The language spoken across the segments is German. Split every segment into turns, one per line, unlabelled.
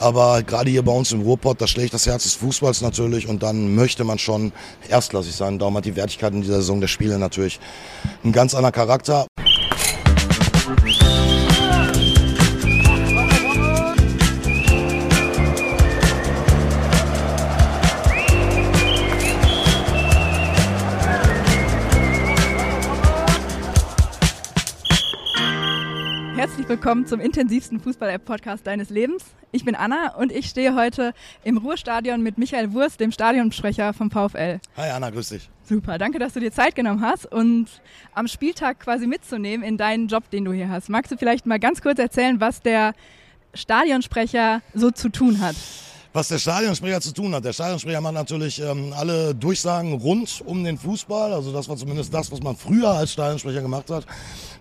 Aber gerade hier bei uns im Ruhrpott, da schlägt das Herz des Fußballs natürlich und dann möchte man schon erstklassig sein. Darum hat die Wertigkeit in dieser Saison der Spiele natürlich einen ganz anderen Charakter.
Willkommen zum intensivsten Fußball-App-Podcast deines Lebens. Ich bin Anna und ich stehe heute im Ruhrstadion mit Michael Wurst, dem Stadionsprecher vom VfL.
Hi Anna, grüß dich.
Super, danke, dass du dir Zeit genommen hast und am Spieltag quasi mitzunehmen in deinen Job, den du hier hast. Magst du vielleicht mal ganz kurz erzählen, was der Stadionsprecher so zu tun hat?
Was der Stadionsprecher zu tun hat. Der Stadionsprecher macht natürlich ähm, alle Durchsagen rund um den Fußball. Also das war zumindest das, was man früher als Stadionsprecher gemacht hat.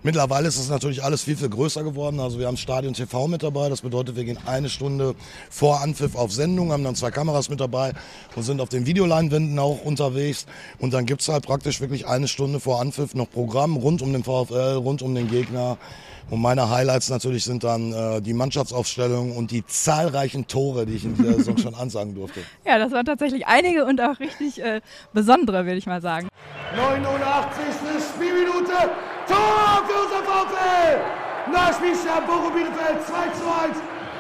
Mittlerweile ist es natürlich alles viel, viel größer geworden. Also wir haben Stadion TV mit dabei. Das bedeutet, wir gehen eine Stunde vor Anpfiff auf Sendung, haben dann zwei Kameras mit dabei und sind auf den Videoleinwänden auch unterwegs. Und dann gibt es halt praktisch wirklich eine Stunde vor Anpfiff noch Programm rund um den VfL, rund um den Gegner. Und meine Highlights natürlich sind dann äh, die Mannschaftsaufstellung und die zahlreichen Tore, die ich in dieser Saison schon ansagen durfte.
Ja, das waren tatsächlich einige und auch richtig äh, besondere, würde ich mal sagen.
89. Spielminute, Tor für unser VfL! Nachspielstand Bochum Bielefeld 2 zu 1.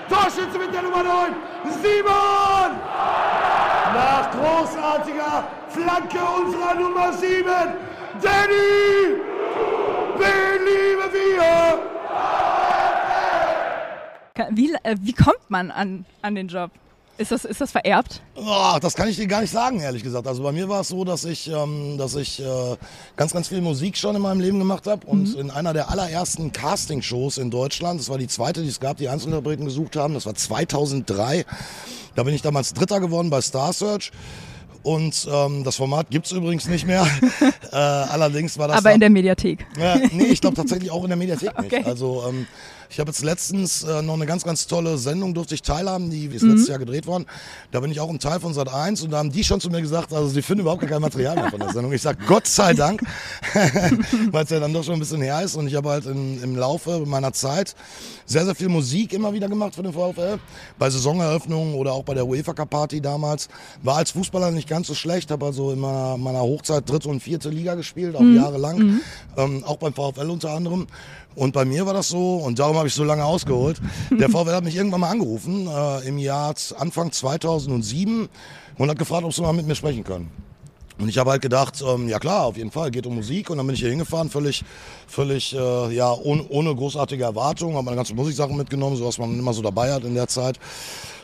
Torschütze mit der Nummer 9, Simon! Nach großartiger Flanke unserer Nummer 7, Danny! Wen lieben wir?
Wie, äh, wie kommt man an, an den Job? Ist das, ist das vererbt?
Oh, das kann ich dir gar nicht sagen, ehrlich gesagt. Also bei mir war es so, dass ich, ähm, dass ich äh, ganz, ganz viel Musik schon in meinem Leben gemacht habe. Und mhm. in einer der allerersten Castingshows in Deutschland, das war die zweite, die es gab, die Einzelinterpreten gesucht haben, das war 2003. Da bin ich damals Dritter geworden bei Star Search. Und ähm, das Format gibt es übrigens nicht mehr. äh, allerdings war das.
Aber in der Mediathek.
Ja, nee, ich glaube tatsächlich auch in der Mediathek okay. nicht. Also ähm, ich habe jetzt letztens äh, noch eine ganz, ganz tolle Sendung, durfte ich teilhaben, die ist mhm. letztes Jahr gedreht worden. Da bin ich auch ein Teil von Sat 1 und da haben die schon zu mir gesagt, also sie finden überhaupt kein Material mehr von der Sendung. Ich sage Gott sei Dank, weil es ja dann doch schon ein bisschen her ist und ich habe halt in, im Laufe meiner Zeit sehr, sehr viel Musik immer wieder gemacht für den VfL. Bei Saisoneröffnungen oder auch bei der UEFA Cup Party damals. War als Fußballer nicht ganz so schlecht, habe also in meiner, meiner Hochzeit dritte und vierte Liga gespielt, auch mhm. jahrelang. Mhm. Ähm, auch beim VfL unter anderem. Und bei mir war das so, und darum habe ich so lange ausgeholt. Der VfL hat mich irgendwann mal angerufen, äh, im Jahr Anfang 2007, und hat gefragt, ob sie mal mit mir sprechen können. Und ich habe halt gedacht, ähm, ja klar, auf jeden Fall, geht um Musik. Und dann bin ich hier hingefahren, völlig, völlig, äh, ja, ohne, ohne großartige Erwartungen, habe meine ganzen Musiksachen mitgenommen, so was man immer so dabei hat in der Zeit.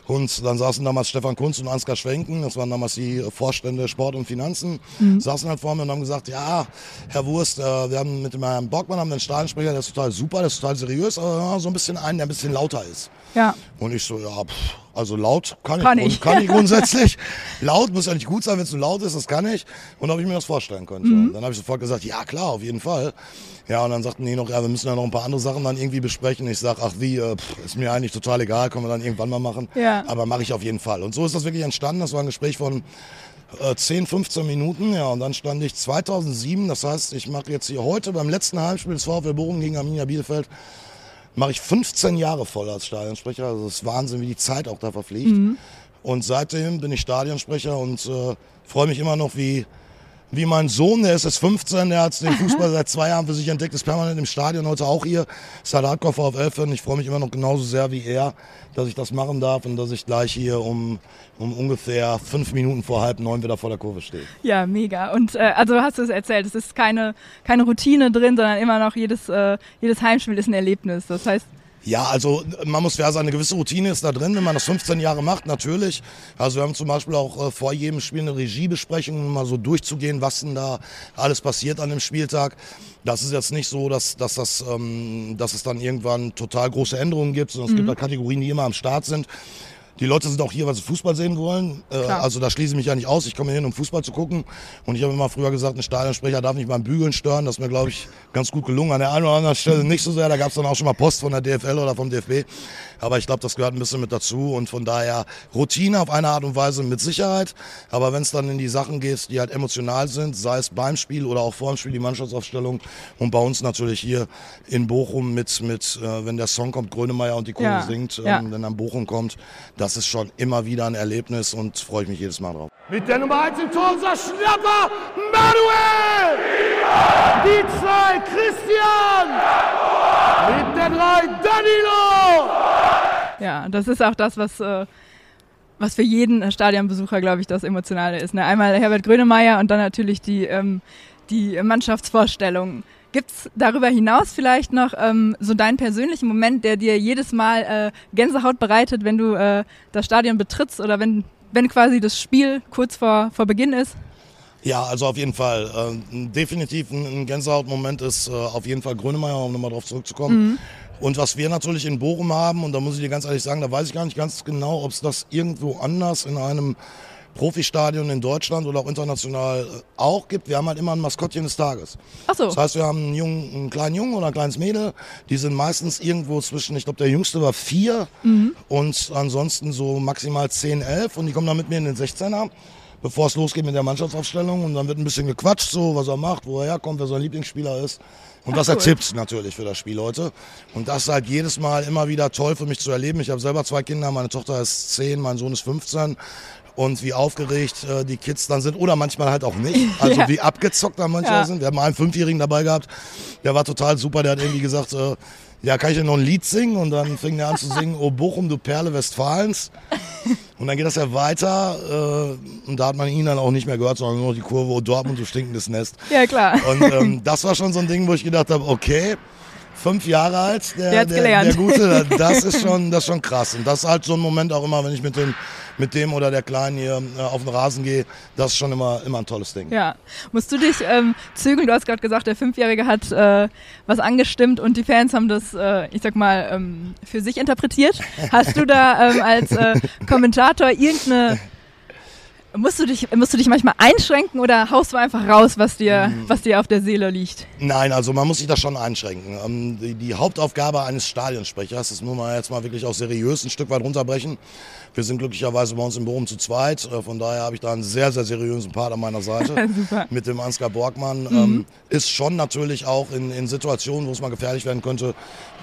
Und dann saßen damals Stefan Kunz und Ansgar Schwenken, das waren damals die Vorstände Sport und Finanzen, mhm. saßen halt vor mir und haben gesagt, ja, Herr Wurst, äh, wir haben mit dem Herrn Bockmann haben einen Stahlensprecher, der ist total super, der ist total seriös, aber so ein bisschen einen, der ein bisschen lauter ist.
Ja.
Und ich so, ja, pff, also laut kann, kann ich, ich. kann ich grundsätzlich. laut muss ja nicht gut sein, wenn es so laut ist, das kann ich. Und ob ich mir das vorstellen könnte. Mhm. Dann habe ich sofort gesagt, ja klar, auf jeden Fall. Ja, und dann sagten die noch, ja, wir müssen ja noch ein paar andere Sachen dann irgendwie besprechen. Ich sage, ach wie, äh, pff, ist mir eigentlich total egal, können wir dann irgendwann mal machen.
Ja.
Aber mache ich auf jeden Fall. Und so ist das wirklich entstanden. Das war ein Gespräch von äh, 10, 15 Minuten. Ja, und dann stand ich 2007, das heißt, ich mache jetzt hier heute beim letzten Heimspiel des VfL Bochum gegen Arminia Bielefeld, mache ich 15 Jahre voll als Stadionsprecher. Also es ist Wahnsinn, wie die Zeit auch da verfliegt. Mhm. Und seitdem bin ich Stadionsprecher und äh, freue mich immer noch, wie wie mein Sohn, der ist jetzt 15, der hat den Fußball seit zwei Jahren für sich entdeckt, ist permanent im Stadion, heute auch hier, ist halt Hardcore VfL-Fan. Ich freue mich immer noch genauso sehr wie er, dass ich das machen darf und dass ich gleich hier um, um ungefähr fünf Minuten vor halb neun wieder vor der Kurve stehe.
Ja, mega. Und äh, also hast du es erzählt, es ist keine, keine Routine drin, sondern immer noch jedes, äh, jedes Heimspiel ist ein Erlebnis. Das heißt,
ja, also man muss fair sein, eine gewisse Routine ist da drin, wenn man das 15 Jahre macht, natürlich. Also wir haben zum Beispiel auch äh, vor jedem Spiel eine Regiebesprechung, um mal so durchzugehen, was denn da alles passiert an dem Spieltag. Das ist jetzt nicht so, dass, dass, das, ähm, dass es dann irgendwann total große Änderungen gibt, sondern es mhm. gibt da Kategorien, die immer am Start sind. Die Leute sind auch hier, weil sie Fußball sehen wollen. Äh, also da schließe ich mich ja nicht aus. Ich komme hin, um Fußball zu gucken. Und ich habe immer früher gesagt, ein Stadionsprecher darf nicht beim Bügeln stören. Das ist mir, glaube ich, ganz gut gelungen. An der einen oder anderen Stelle nicht so sehr. Da gab es dann auch schon mal Post von der DFL oder vom DFB. Aber ich glaube, das gehört ein bisschen mit dazu. Und von daher Routine auf eine Art und Weise mit Sicherheit. Aber wenn es dann in die Sachen geht, die halt emotional sind, sei es beim Spiel oder auch vor dem Spiel die Mannschaftsaufstellung. Und bei uns natürlich hier in Bochum mit, mit äh, wenn der Song kommt, Grönemeyer und die Kurve ja. singt, ähm, ja. wenn dann Bochum kommt, das ist schon immer wieder ein Erlebnis und freue ich mich jedes Mal drauf.
Mit der Nummer 1 im Tor unser Schnapper Manuel! Die 2 Christian! Mit der 3 Danilo!
Ja, das ist auch das, was, äh, was für jeden Stadionbesucher, glaube ich, das Emotionale ist. Ne? Einmal Herbert Grönemeyer und dann natürlich die, ähm, die Mannschaftsvorstellung. Gibt es darüber hinaus vielleicht noch ähm, so deinen persönlichen Moment, der dir jedes Mal äh, Gänsehaut bereitet, wenn du äh, das Stadion betrittst oder wenn, wenn quasi das Spiel kurz vor, vor Beginn ist?
Ja, also auf jeden Fall. Äh, definitiv ein Gänsehautmoment ist äh, auf jeden Fall Grönemeyer, um nochmal drauf zurückzukommen. Mhm. Und was wir natürlich in Bochum haben, und da muss ich dir ganz ehrlich sagen, da weiß ich gar nicht ganz genau, ob es das irgendwo anders in einem Profistadion in Deutschland oder auch international äh, auch gibt. Wir haben halt immer ein Maskottchen des Tages.
Ach so.
Das heißt, wir haben einen, Jungen, einen kleinen Jungen oder ein kleines Mädel. Die sind meistens irgendwo zwischen, ich glaube, der jüngste war vier mhm. und ansonsten so maximal zehn, elf. Und die kommen dann mit mir in den 16er bevor es losgeht mit der Mannschaftsaufstellung. Und dann wird ein bisschen gequatscht, so was er macht, wo er herkommt, wer sein Lieblingsspieler ist. Und was cool. er tippt natürlich für das Spiel heute. Und das ist halt jedes Mal immer wieder toll für mich zu erleben. Ich habe selber zwei Kinder, meine Tochter ist 10, mein Sohn ist 15 und wie aufgeregt äh, die Kids dann sind oder manchmal halt auch nicht. Also ja. wie abgezockt dann manchmal ja. sind. Wir haben einen Fünfjährigen dabei gehabt, der war total super, der hat irgendwie gesagt, äh, ja, kann ich denn noch ein Lied singen? Und dann fing er an zu singen, O Bochum, du Perle Westfalens. Und dann geht das ja weiter äh, und da hat man ihn dann auch nicht mehr gehört, sondern nur noch die Kurve, O Dortmund, du stinkendes Nest.
Ja, klar.
Und ähm, das war schon so ein Ding, wo ich gedacht habe, okay, fünf Jahre alt, der, der, der, der Gute, das ist, schon, das ist schon krass. Und das ist halt so ein Moment auch immer, wenn ich mit den mit dem oder der Kleinen hier äh, auf den Rasen gehe, das ist schon immer, immer ein tolles Ding.
Ja. Musst du dich ähm, zügeln? Du hast gerade gesagt, der Fünfjährige hat äh, was angestimmt und die Fans haben das, äh, ich sag mal, ähm, für sich interpretiert. Hast du da ähm, als äh, Kommentator irgendeine Musst du, dich, musst du dich manchmal einschränken oder haust du einfach raus, was dir, mhm. was dir auf der Seele liegt?
Nein, also man muss sich da schon einschränken. Ähm, die, die, Hauptaufgabe eines Stadionsprechers, das muss man jetzt mal wirklich auch seriös ein Stück weit runterbrechen. Wir sind glücklicherweise bei uns in Bochum zu zweit. Äh, von daher habe ich da einen sehr, sehr seriösen Part an meiner Seite mit dem Ansgar Borgmann. Mhm. Ähm, ist schon natürlich auch in, in Situationen, wo es mal gefährlich werden könnte,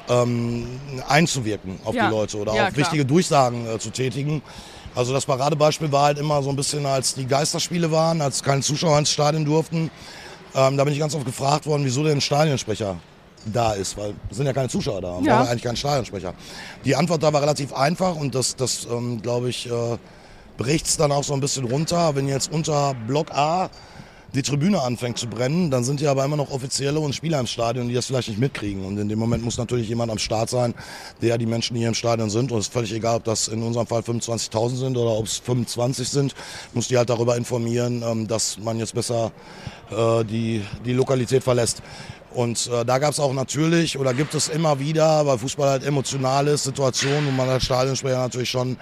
ähm, einzuwirken auf ja. die Leute oder ja, auch klar. wichtige Durchsagen äh, zu tätigen. Also das Paradebeispiel war halt immer so ein bisschen, als die Geisterspiele waren, als keine Zuschauer ins Stadion durften. Ähm, da bin ich ganz oft gefragt worden, wieso denn ein Stadionsprecher da ist, weil es sind ja keine Zuschauer da, ja. war eigentlich kein Stadionsprecher. Die Antwort da war relativ einfach und das, das ähm, glaube ich, äh, bricht es dann auch so ein bisschen runter. Wenn jetzt unter Block A die Tribüne anfängt zu brennen, dann sind ja aber immer noch Offizielle und Spieler im Stadion, die das vielleicht nicht mitkriegen. Und in dem Moment muss natürlich jemand am Start sein, der die Menschen, hier im Stadion sind, und es ist völlig egal, ob das in unserem Fall 25.000 sind oder ob es 25 sind, muss die halt darüber informieren, ähm, dass man jetzt besser äh, die, die Lokalität verlässt. Und äh, da gab es auch natürlich oder gibt es immer wieder, weil Fußball halt emotional ist, Situationen, wo man als Stadionsprecher natürlich schon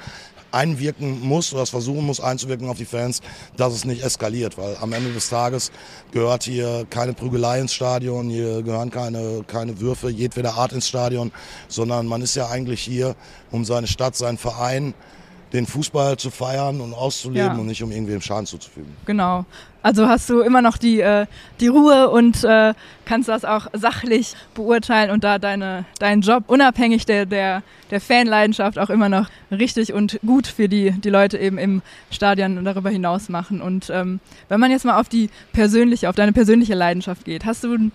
einwirken muss oder das versuchen muss einzuwirken auf die Fans, dass es nicht eskaliert, weil am Ende des Tages gehört hier keine Prügelei ins Stadion, hier gehören keine, keine Würfe jedweder Art ins Stadion, sondern man ist ja eigentlich hier, um seine Stadt, seinen Verein, den Fußball zu feiern und auszuleben ja. und nicht um irgendwem Schaden zuzufügen.
Genau. Also hast du immer noch die, äh, die Ruhe und äh, kannst das auch sachlich beurteilen und da deine, deinen Job unabhängig der, der, der Fanleidenschaft auch immer noch richtig und gut für die, die Leute eben im Stadion und darüber hinaus machen. Und ähm, wenn man jetzt mal auf die persönliche, auf deine persönliche Leidenschaft geht, hast du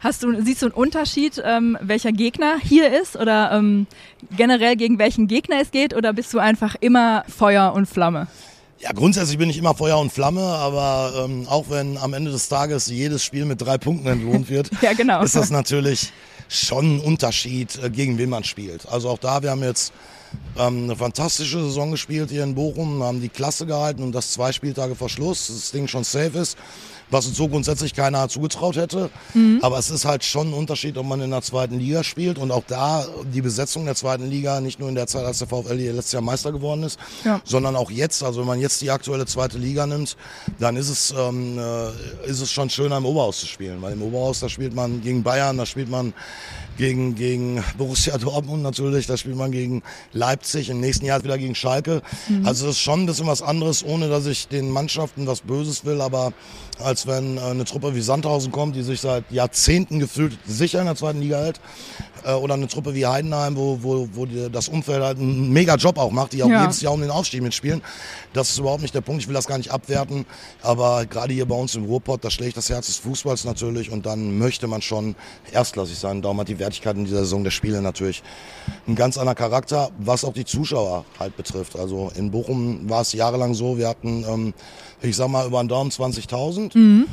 Hast du, siehst du einen Unterschied, ähm, welcher Gegner hier ist oder ähm, generell gegen welchen Gegner es geht oder bist du einfach immer Feuer und Flamme?
Ja, grundsätzlich bin ich immer Feuer und Flamme, aber ähm, auch wenn am Ende des Tages jedes Spiel mit drei Punkten entlohnt wird,
ja, genau.
ist das natürlich schon ein Unterschied, äh, gegen wen man spielt. Also auch da, wir haben jetzt ähm, eine fantastische Saison gespielt hier in Bochum, haben die Klasse gehalten und das zwei Spieltage vor Schluss, das Ding schon safe ist was uns so grundsätzlich keiner zugetraut hätte. Mhm. Aber es ist halt schon ein Unterschied, ob man in der zweiten Liga spielt und auch da die Besetzung der zweiten Liga, nicht nur in der Zeit, als der VfL hier letztes Jahr Meister geworden ist, ja. sondern auch jetzt. Also wenn man jetzt die aktuelle zweite Liga nimmt, dann ist es, ähm, äh, ist es schon schöner im Oberhaus zu spielen, weil im Oberhaus, da spielt man gegen Bayern, da spielt man gegen, gegen Borussia Dortmund natürlich, da spielt man gegen Leipzig, im nächsten Jahr wieder gegen Schalke. Mhm. Also es ist schon ein bisschen was anderes, ohne dass ich den Mannschaften was Böses will, aber als wenn äh, eine Truppe wie Sandhausen kommt, die sich seit Jahrzehnten gefühlt sicher in der zweiten Liga hält. Äh, oder eine Truppe wie Heidenheim, wo, wo, wo das Umfeld halt einen mega Job auch macht, die auch ja. jedes Jahr um den Aufstieg mitspielen. Das ist überhaupt nicht der Punkt. Ich will das gar nicht abwerten. Aber gerade hier bei uns im Ruhrpott, da schlägt das Herz des Fußballs natürlich. Und dann möchte man schon erstklassig sein. Darum hat die Wertigkeit in dieser Saison der Spiele natürlich ein ganz anderer Charakter, was auch die Zuschauer halt betrifft. Also in Bochum war es jahrelang so, wir hatten, ähm, ich sag mal, über den Daumen 20.000. Mhm.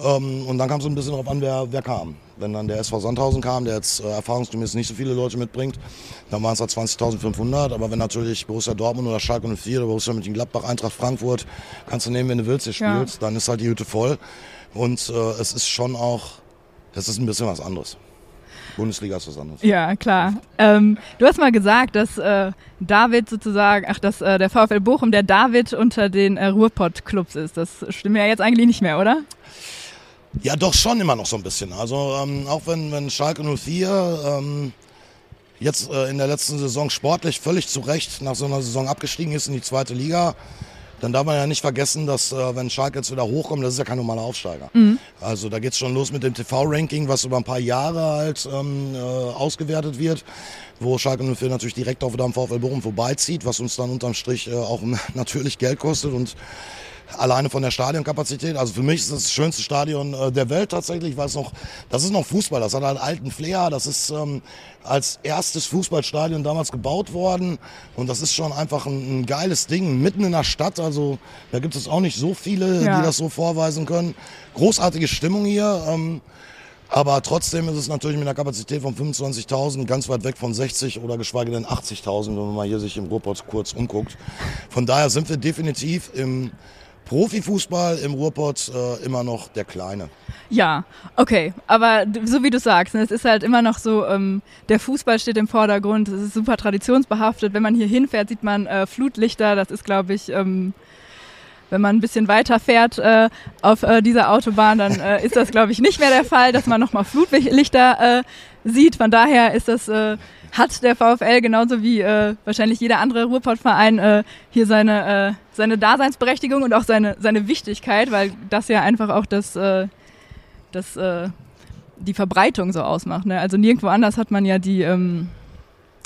Ähm, und dann kam es ein bisschen darauf an, wer, wer kam. Wenn dann der SV Sandhausen kam, der jetzt äh, erfahrungsgemäß nicht so viele Leute mitbringt, dann waren es halt 20.500. Aber wenn natürlich Borussia Dortmund oder Schalke 04 oder Borussia Mönchengladbach, Eintracht Frankfurt, kannst du nehmen, wenn du willst, hier spielst, ja. dann ist halt die Hütte voll. Und äh, es ist schon auch, das ist ein bisschen was anderes. Bundesliga ist was anderes.
Ja, klar. Ähm, du hast mal gesagt, dass äh, David sozusagen, ach, dass äh, der VfL Bochum der David unter den äh, Ruhrpott-Clubs ist. Das stimmt ja jetzt eigentlich nicht mehr, oder?
Ja, doch schon immer noch so ein bisschen. Also ähm, auch wenn, wenn Schalke 04 ähm, jetzt äh, in der letzten Saison sportlich völlig zu Recht nach so einer Saison abgestiegen ist in die zweite Liga, dann darf man ja nicht vergessen, dass äh, wenn Schalke jetzt wieder hochkommt, das ist ja kein normaler Aufsteiger. Mhm. Also da geht es schon los mit dem TV-Ranking, was über ein paar Jahre halt ähm, äh, ausgewertet wird, wo Schalke 04 natürlich direkt auf dem VfL Bochum vorbeizieht, was uns dann unterm Strich äh, auch natürlich Geld kostet und alleine von der Stadionkapazität. Also für mich ist das, das schönste Stadion äh, der Welt tatsächlich, weil es noch, das ist noch Fußball, das hat einen alten Flair, das ist ähm, als erstes Fußballstadion damals gebaut worden und das ist schon einfach ein, ein, geiles Ding, mitten in der Stadt, also da gibt es auch nicht so viele, ja. die das so vorweisen können. Großartige Stimmung hier. Ähm, aber trotzdem ist es natürlich mit einer Kapazität von 25.000 ganz weit weg von 60 oder geschweige denn 80.000, wenn man mal hier sich im Ruhrpott kurz umguckt. Von daher sind wir definitiv im Profifußball im Ruhrpott äh, immer noch der Kleine.
Ja, okay. Aber so wie du sagst, ne, es ist halt immer noch so, ähm, der Fußball steht im Vordergrund, es ist super traditionsbehaftet. Wenn man hier hinfährt, sieht man äh, Flutlichter. Das ist, glaube ich, ähm, wenn man ein bisschen weiter fährt äh, auf äh, dieser Autobahn, dann äh, ist das, glaube ich, nicht mehr der Fall, dass man nochmal Flutlichter äh, sieht. Von daher ist das äh, hat der VfL genauso wie äh, wahrscheinlich jeder andere Ruhrpottverein äh, hier seine, äh, seine Daseinsberechtigung und auch seine, seine Wichtigkeit, weil das ja einfach auch das, äh, das, äh, die Verbreitung so ausmacht. Ne? Also nirgendwo anders hat man ja die, ähm,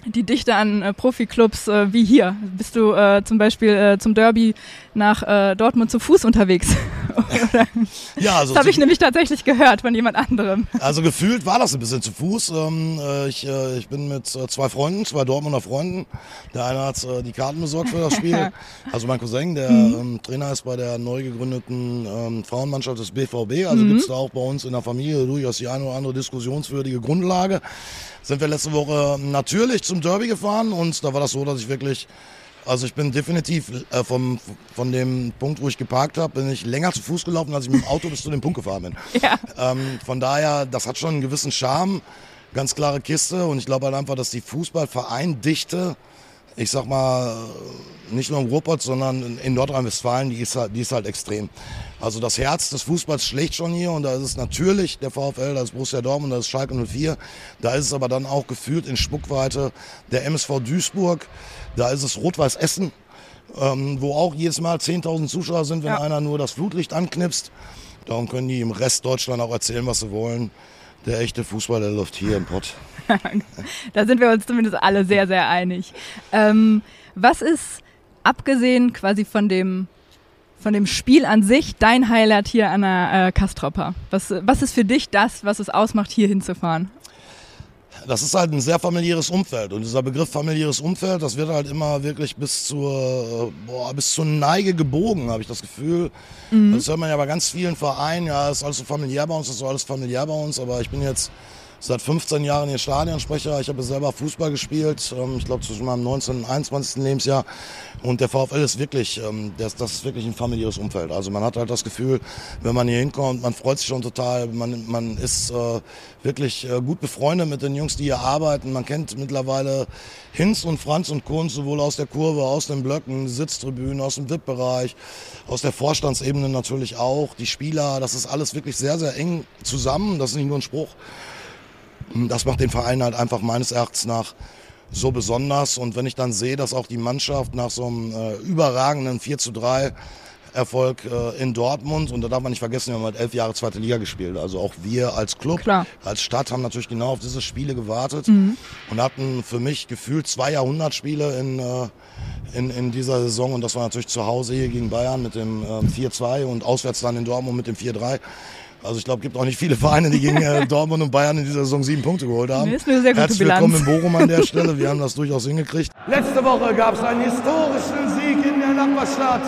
die Dichte an äh, Profiklubs äh, wie hier. Bist du äh, zum Beispiel äh, zum Derby nach äh, Dortmund zu Fuß unterwegs? ja, also das habe ich nämlich tatsächlich gehört von jemand anderem.
Also gefühlt war das ein bisschen zu Fuß. Ähm, äh, ich, ich bin mit zwei Freunden, zwei Dortmunder Freunden. Der eine hat die Karten besorgt für das Spiel. also mein Cousin, der mhm. ähm, Trainer ist bei der neu gegründeten ähm, Frauenmannschaft des BVB. Also mhm. gibt es da auch bei uns in der Familie durchaus die eine oder andere diskussionswürdige Grundlage sind wir letzte Woche natürlich zum Derby gefahren und da war das so, dass ich wirklich, also ich bin definitiv äh, vom, von dem Punkt, wo ich geparkt habe, bin ich länger zu Fuß gelaufen, als ich mit dem Auto bis zu dem Punkt gefahren bin. Ja. Ähm, von daher, das hat schon einen gewissen Charme, ganz klare Kiste und ich glaube halt einfach, dass die Fußballvereindichte ich sag mal, nicht nur im Ruhrpott, sondern in Nordrhein-Westfalen, die ist, halt, die ist halt extrem. Also das Herz des Fußballs schlägt schon hier und da ist es natürlich der VfL, da ist Borussia Dortmund, da ist Schalke 04. Da ist es aber dann auch gefühlt in Spuckweite der MSV Duisburg, da ist es Rot-Weiß Essen, ähm, wo auch jedes Mal 10.000 Zuschauer sind, wenn ja. einer nur das Flutlicht anknipst. Darum können die im Rest Deutschland auch erzählen, was sie wollen. Der echte Fußball, der läuft hier im Pott.
da sind wir uns zumindest alle sehr, sehr einig. Ähm, was ist, abgesehen quasi von dem, von dem Spiel an sich, dein Highlight hier an der äh, Kastropper? Was, was ist für dich das, was es ausmacht, hier hinzufahren?
Das ist halt ein sehr familiäres Umfeld. Und dieser Begriff familiäres Umfeld, das wird halt immer wirklich bis zur, boah, bis zur Neige gebogen, habe ich das Gefühl. Mhm. Das hört man ja bei ganz vielen Vereinen, ja, ist alles so familiär bei uns, ist so alles familiär bei uns, aber ich bin jetzt seit 15 Jahren hier Stadionsprecher. Ich habe selber Fußball gespielt, ähm, ich glaube zwischen meinem 19. und 21. Lebensjahr. Und der VfL ist wirklich, ähm, das, das ist wirklich ein familiäres Umfeld. Also man hat halt das Gefühl, wenn man hier hinkommt, man freut sich schon total. Man, man ist äh, wirklich äh, gut befreundet mit den Jungs, die hier arbeiten. Man kennt mittlerweile Hinz und Franz und Kunz sowohl aus der Kurve, aus den Blöcken, Sitztribünen, aus dem VIP-Bereich, aus der Vorstandsebene natürlich auch. Die Spieler, das ist alles wirklich sehr, sehr eng zusammen. Das ist nicht nur ein Spruch. Das macht den Verein halt einfach meines Erachtens nach so besonders. Und wenn ich dann sehe, dass auch die Mannschaft nach so einem äh, überragenden 4 zu 3 äh, Erfolg äh, in Dortmund und da darf man nicht vergessen, wir haben halt elf Jahre zweite Liga gespielt. Also auch wir als Club,
Klar.
als Stadt haben natürlich genau auf diese Spiele gewartet und hatten für mich gefühlt zwei Jahrhundertspiele in, äh, in, in dieser Saison und das war natürlich zu Hause hier gegen Bayern mit dem ähm, 4-2 und auswärts dann in Dortmund mit dem 4-3. Also ich glaube, es gibt auch nicht viele Vereine, die gegen äh, Dortmund und Bayern in dieser Saison sieben Punkte geholt haben.
Nee, ist eine sehr gute
Herzlich
Bilanz.
willkommen in Bochum an der Stelle. Wir haben das durchaus hingekriegt.
Letzte Woche gab es einen historischen Sieg in der Nachbarstadt.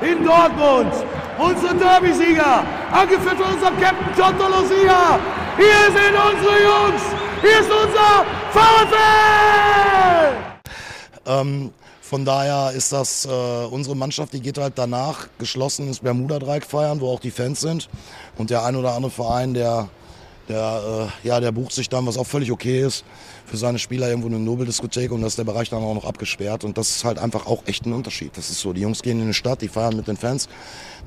In Dortmund. Unsere Derby-Sieger, angeführt von unserem Captain Toto Lucia. Hier sind unsere Jungs. Hier ist unser VfL.
Ähm, von daher ist das äh, unsere Mannschaft, die geht halt danach geschlossen ins Bermuda-Dreieck feiern, wo auch die Fans sind. Und der ein oder andere Verein, der, der, äh, ja, der bucht sich dann, was auch völlig okay ist, für seine Spieler irgendwo eine Nobeldiskothek und da ist der Bereich dann auch noch abgesperrt. Und das ist halt einfach auch echt ein Unterschied. Das ist so, die Jungs gehen in die Stadt, die feiern mit den Fans,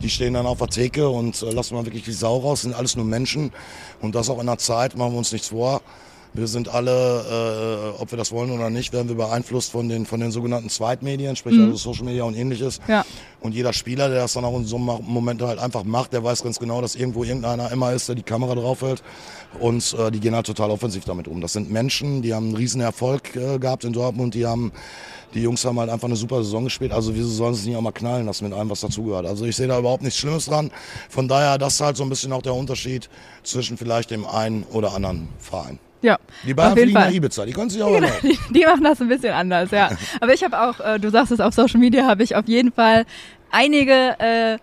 die stehen dann auf der Theke und äh, lassen mal wirklich die Sau raus, sind alles nur Menschen. Und das auch in der Zeit, machen wir uns nichts vor. Wir sind alle, äh, ob wir das wollen oder nicht, werden wir beeinflusst von den, von den sogenannten Zweitmedien, sprich also Social Media und ähnliches.
Ja.
Und jeder Spieler, der das dann auch in so einem Moment halt einfach macht, der weiß ganz genau, dass irgendwo irgendeiner immer ist, der die Kamera draufhält. Und äh, die gehen halt total offensiv damit um. Das sind Menschen, die haben einen riesen Erfolg äh, gehabt in Dortmund, die haben die Jungs haben halt einfach eine super Saison gespielt. Also wieso sollen sie es nicht auch mal knallen lassen mit allem, was dazugehört? Also ich sehe da überhaupt nichts Schlimmes dran. Von daher, das ist halt so ein bisschen auch der Unterschied zwischen vielleicht dem einen oder anderen Verein.
Ja,
Die
jeden
fliegen nach. Ibiza, die können sich auch
Genau, die machen das ein bisschen anders, ja. Aber ich habe auch, äh, du sagst es auf Social Media, habe ich auf jeden Fall einige äh,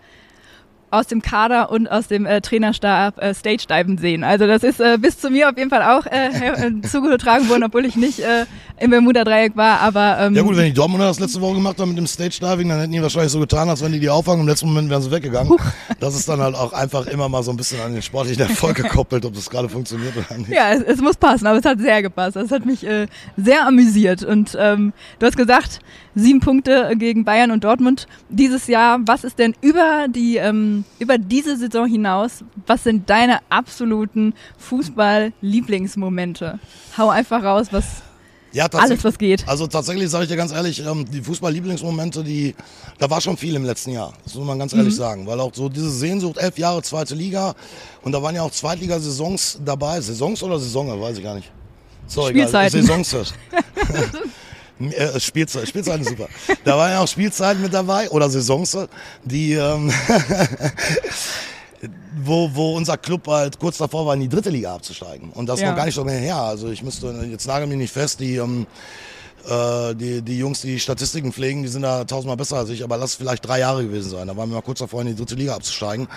aus dem Kader und aus dem äh, Trainerstab äh, Stage-Diven sehen. Also das ist äh, bis zu mir auf jeden Fall auch äh, äh, zugetragen worden, obwohl ich nicht äh, im Bermuda-Dreieck war. Aber ähm,
Ja gut, wenn die Dortmunder das letzte Woche gemacht haben mit dem Stage-Diving, dann hätten die wahrscheinlich so getan, als wenn die die auffangen. Im letzten Moment wären sie weggegangen. Das ist dann halt auch einfach immer mal so ein bisschen an den sportlichen Erfolg gekoppelt, ob das gerade funktioniert oder nicht.
Ja, es, es muss passen, aber es hat sehr gepasst. Es hat mich äh, sehr amüsiert. Und ähm, du hast gesagt, sieben Punkte gegen Bayern und Dortmund dieses Jahr. Was ist denn über die ähm, über diese Saison hinaus? Was sind deine absoluten Fußball-Lieblingsmomente? Hau einfach raus, was
Ja,
alles was geht.
Also tatsächlich sage ich dir ganz ehrlich, ähm, die Fußball-Lieblingsmomente, die, da war schon viel im letzten Jahr. Das muss man ganz
Mhm.
ehrlich sagen. Weil auch so diese Sehnsucht, elf Jahre zweite Liga und da waren ja auch Zweitligasaisons dabei. Saisons oder Saison, weiß ich gar nicht. So,
Spielzeiten.
Egal. Saisons. Äh, Spielzeit, Spielzeiten super. Da waren ja auch Spielzeiten mit dabei oder Saisons, die ähm, wo, wo unser Club halt kurz davor war, in die dritte Liga abzusteigen. Und das
Ja.
noch gar nicht so lange her. Also ich müsste, jetzt nagel mich nicht fest, die, ähm, äh, die, die Jungs, die Statistiken pflegen, die sind da tausendmal besser als ich, aber lass es vielleicht drei Jahre gewesen sein. Da waren wir mal kurz davor, in die dritte Liga abzusteigen.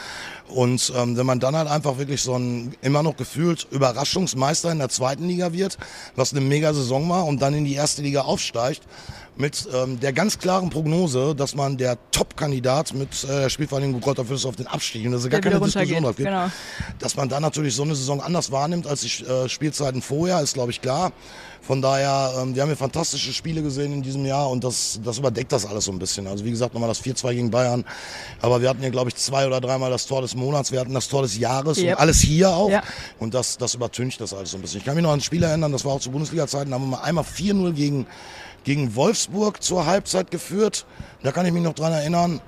Und ähm, wenn man dann halt einfach wirklich so ein immer noch gefühlt Überraschungsmeister in der zweiten Liga wird, was eine mega Saison war, und dann in die erste Liga aufsteigt, mit ähm, der ganz klaren Prognose, dass man der Top-Kandidat mit äh, Spielvereinigung Kräuter Fürst auf den Abstieg, und da ist gar keine Diskussion drauf gibt,
genau.
dass man dann natürlich so eine Saison anders wahrnimmt als die äh, Spielzeiten vorher, ist glaube ich klar. Von daher, ähm, wir haben ja fantastische Spiele gesehen in diesem Jahr und das, das überdeckt das alles so ein bisschen. Also wie gesagt, nochmal das 4-2 gegen Bayern. Aber wir hatten hier, glaube ich, zwei oder dreimal das Tor des Monats. Wir hatten das Tor des Jahres
Yep.
und alles hier auch.
Ja.
Und das, das übertüncht das alles so ein bisschen. Ich kann mich noch an ein Spiel erinnern, das war auch zu Bundesliga-Zeiten, da haben wir mal einmal 4-0 gegen, gegen Wolfsburg zur Halbzeit geführt. Da kann ich mich noch dran erinnern.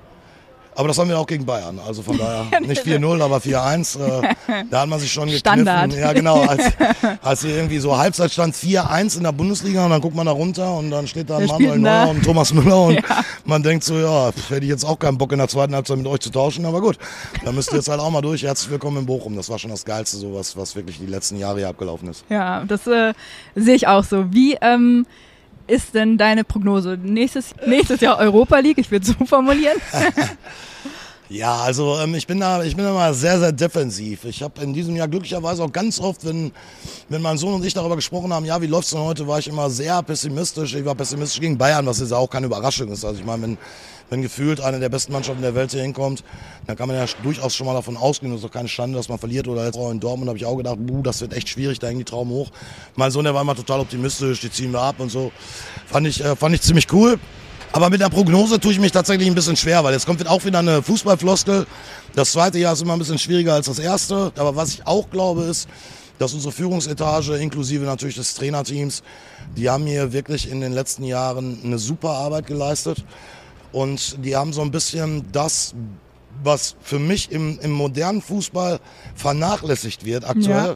Aber das haben wir auch gegen Bayern. Also von daher nicht 4-0, aber 4-1. Äh, da hat man sich schon gekniffen.
Standard.
Ja, genau. Als, als hier irgendwie so Halbzeitstand 4-1 in der Bundesliga und dann guckt man da runter und dann steht da Manuel? Neuer und Thomas Müller und man denkt so, ja, hätte ich jetzt auch keinen Bock in der zweiten Halbzeit mit euch zu tauschen, aber gut. Da müsst ihr jetzt halt auch mal durch. Herzlich willkommen in Bochum. Das war schon das Geilste, so was, was wirklich die letzten Jahre hier abgelaufen ist.
Ja, das äh, sehe ich auch so. Wie ähm, ist denn deine Prognose? Nächstes, nächstes Jahr Europa League, ich würde so formulieren.
Ja, also ähm, ich bin da, ich bin da sehr, sehr defensiv. Ich habe in diesem Jahr glücklicherweise auch ganz oft, wenn, wenn mein Sohn und ich darüber gesprochen haben, ja, wie läuft's denn heute, war ich immer sehr pessimistisch. Ich war pessimistisch gegen Bayern, was jetzt auch keine Überraschung ist. Also ich meine, wenn, wenn gefühlt eine der besten Mannschaften der Welt hier hinkommt, dann kann man ja durchaus schon mal davon ausgehen, das ist doch keine Stande, dass man verliert. Oder jetzt auch in Dortmund habe ich auch gedacht, buh, das wird echt schwierig, da hängen die Trauben hoch. Mein Sohn, der war immer total optimistisch, die ziehen wir ab und so. Fand ich, äh, fand ich ziemlich cool. Aber mit der Prognose tue ich mich tatsächlich ein bisschen schwer, weil jetzt kommt auch wieder eine Fußballfloskel. Das zweite Jahr ist immer ein bisschen schwieriger als das erste. Aber was ich auch glaube ist, dass unsere Führungsetage, inklusive natürlich des Trainerteams, die haben hier wirklich in den letzten Jahren eine super Arbeit geleistet. Und die haben so ein bisschen das was für mich im, im modernen Fußball vernachlässigt wird aktuell. Ja.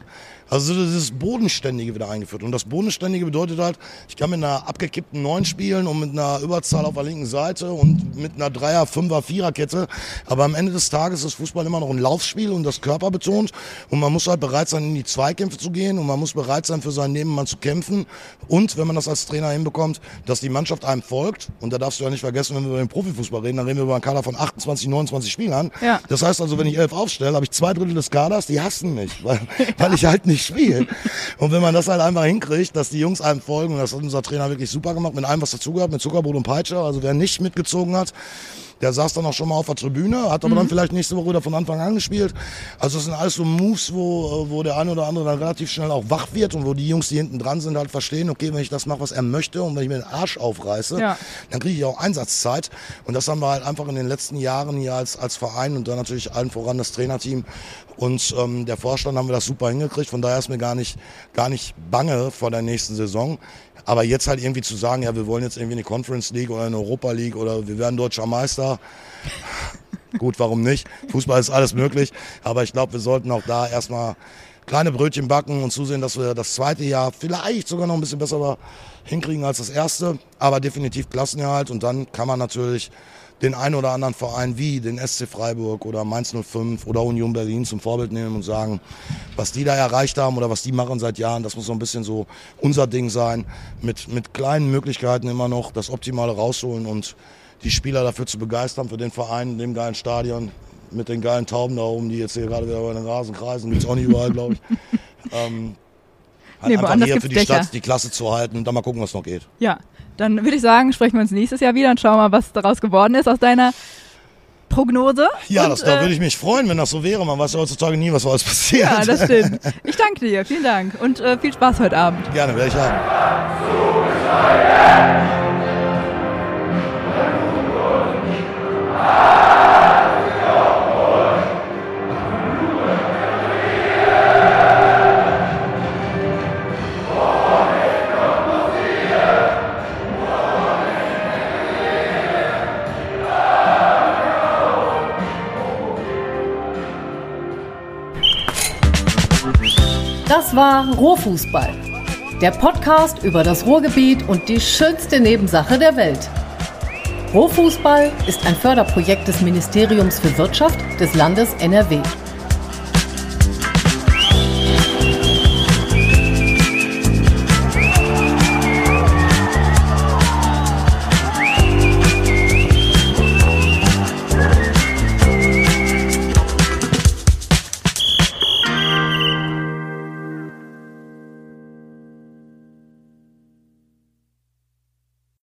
Also dieses Bodenständige wieder eingeführt. Und das Bodenständige bedeutet halt, ich kann mit einer abgekippten Neun spielen und mit einer Überzahl auf der linken Seite und mit einer Dreier-, Fünfer-, Vierer-Kette. Aber am Ende des Tages ist Fußball immer noch ein Laufspiel und das Körper betont. Und man muss halt bereit sein, in die Zweikämpfe zu gehen und man muss bereit sein, für seinen Nebenmann zu kämpfen. Und wenn man das als Trainer hinbekommt, dass die Mannschaft einem folgt. Und da darfst du ja nicht vergessen, wenn wir über den Profifußball reden, dann reden wir über einen Kader von 28, 29 Spielern. Ja. Das heißt also, wenn ich elf aufstelle, habe ich zwei Drittel des Kaders, die hassen mich, weil, weil ich halt nicht nicht spielen. Und wenn man das halt einfach hinkriegt, dass die Jungs einem folgen, und das hat unser Trainer wirklich super gemacht, mit allem, was dazugehört, mit Zuckerbrot und Peitsche, also wer nicht mitgezogen hat, der saß dann auch schon mal auf der Tribüne, hat aber mhm. dann vielleicht nächste Woche wieder von Anfang an gespielt. Also das sind alles so Moves, wo, wo der eine oder andere dann relativ schnell auch wach wird und wo die Jungs, die hinten dran sind, halt verstehen, okay, wenn ich das mache, was er möchte und wenn ich mir den Arsch aufreiße, ja. dann kriege ich auch Einsatzzeit. Und das haben wir halt einfach in den letzten Jahren hier als, als Verein und dann natürlich allen voran das Trainerteam und ähm, der Vorstand haben wir das super hingekriegt. Von daher ist mir gar nicht, gar nicht bange vor der nächsten Saison. Aber jetzt halt irgendwie zu sagen, ja, wir wollen jetzt irgendwie eine Conference League oder eine Europa League oder wir werden deutscher Meister. Gut, warum nicht? Fußball ist alles möglich. Aber ich glaube, wir sollten auch da erstmal kleine Brötchen backen und zusehen, dass wir das zweite Jahr vielleicht sogar noch ein bisschen besser hinkriegen als das erste. Aber definitiv Klassenerhalt. Und dann kann man natürlich den einen oder anderen Verein wie den SC Freiburg oder Mainz 05 oder Union Berlin zum Vorbild nehmen und sagen, was die da erreicht haben oder was die machen seit Jahren, das muss so ein bisschen so unser Ding sein, mit, mit kleinen Möglichkeiten immer noch das Optimale rausholen und die Spieler dafür zu begeistern, für den Verein, in dem geilen Stadion, mit den geilen Tauben da oben, die jetzt hier gerade wieder über den Rasen kreisen, gibt es auch nicht überall, glaube ich. ähm, halt nee, einfach hier für die Dächer. Stadt die Klasse zu halten und dann mal gucken, was noch geht.
Ja, dann würde ich sagen, sprechen wir uns nächstes Jahr wieder und schauen mal, was daraus geworden ist aus deiner Prognose.
Ja, und, das, da äh, würde ich mich freuen, wenn das so wäre. Man weiß ja heutzutage nie, was alles passiert.
Ja, das stimmt. Ich danke dir. Vielen Dank und äh, viel Spaß heute Abend.
Gerne, werde ich haben.
Das war Ruhrfußball. Der Podcast über das Ruhrgebiet und die schönste Nebensache der Welt. Ruhrfußball ist ein Förderprojekt des Ministeriums für Wirtschaft des Landes NRW.